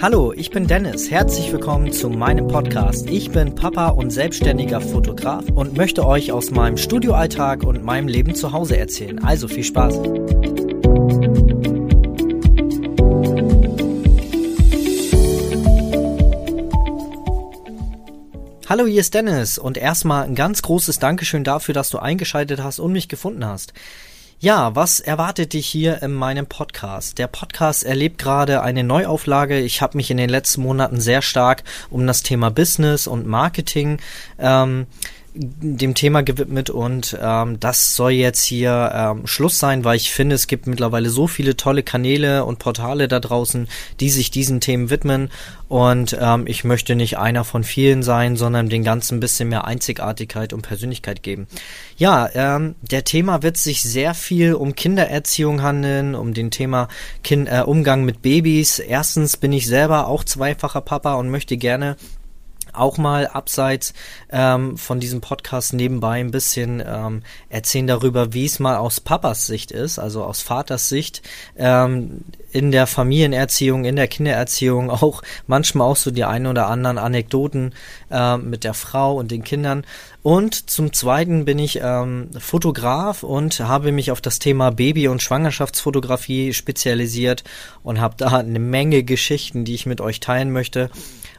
Hallo, ich bin Dennis. Herzlich willkommen zu meinem Podcast. Ich bin Papa und selbstständiger Fotograf und möchte euch aus meinem Studioalltag und meinem Leben zu Hause erzählen. Also viel Spaß. Hallo, hier ist Dennis und erstmal ein ganz großes Dankeschön dafür, dass du eingeschaltet hast und mich gefunden hast. Ja, was erwartet dich hier in meinem Podcast? Der Podcast erlebt gerade eine Neuauflage. Ich habe mich in den letzten Monaten sehr stark um das Thema Business und Marketing ähm, dem Thema gewidmet und ähm, das soll jetzt hier ähm, Schluss sein, weil ich finde, es gibt mittlerweile so viele tolle Kanäle und Portale da draußen, die sich diesen Themen widmen und ähm, ich möchte nicht einer von vielen sein, sondern den ganzen bisschen mehr Einzigartigkeit und Persönlichkeit geben. Ja, ähm, der Thema wird sich sehr viel um Kindererziehung handeln, um den Thema kind, äh, Umgang mit Babys. Erstens bin ich selber auch zweifacher Papa und möchte gerne auch mal abseits ähm, von diesem Podcast nebenbei ein bisschen ähm, erzählen darüber, wie es mal aus Papas Sicht ist, also aus Vaters Sicht, ähm, in der Familienerziehung, in der Kindererziehung auch manchmal auch so die ein oder anderen Anekdoten äh, mit der Frau und den Kindern. Und zum Zweiten bin ich ähm, Fotograf und habe mich auf das Thema Baby- und Schwangerschaftsfotografie spezialisiert und habe da eine Menge Geschichten, die ich mit euch teilen möchte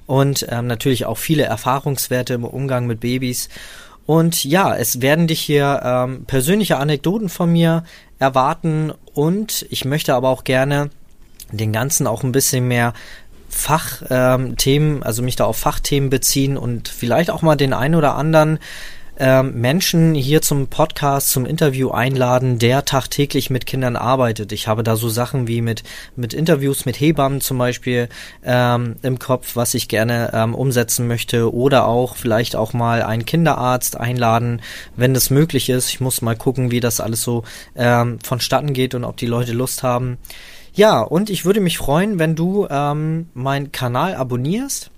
und ähm, natürlich auch viele Erfahrungswerte im Umgang mit Babys. Und ja, es werden dich hier ähm, persönliche Anekdoten von mir erwarten und ich möchte aber auch gerne den Ganzen auch ein bisschen mehr Fachthemen, ähm, also mich da auf Fachthemen beziehen und vielleicht auch mal den einen oder anderen ähm, Menschen hier zum Podcast, zum Interview einladen, der tagtäglich mit Kindern arbeitet. Ich habe da so Sachen wie mit, mit Interviews mit Hebammen zum Beispiel ähm, im Kopf, was ich gerne ähm, umsetzen möchte oder auch vielleicht auch mal einen Kinderarzt einladen, wenn das möglich ist. Ich muss mal gucken, wie das alles so ähm, vonstatten geht und ob die Leute Lust haben. Ja, und ich würde mich freuen, wenn du ähm, meinen Kanal abonnierst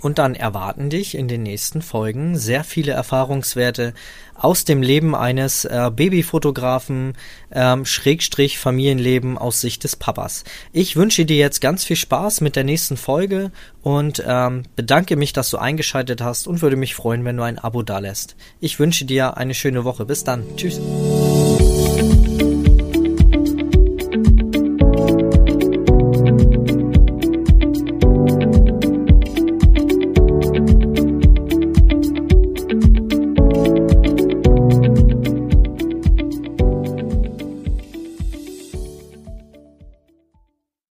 und dann erwarten dich in den nächsten Folgen sehr viele Erfahrungswerte aus dem Leben eines äh, Babyfotografen, ähm, Schrägstrich Familienleben aus Sicht des Papas. Ich wünsche dir jetzt ganz viel Spaß mit der nächsten Folge und ähm, bedanke mich, dass du eingeschaltet hast und würde mich freuen, wenn du ein Abo dalässt. Ich wünsche dir eine schöne Woche. Bis dann. Tschüss.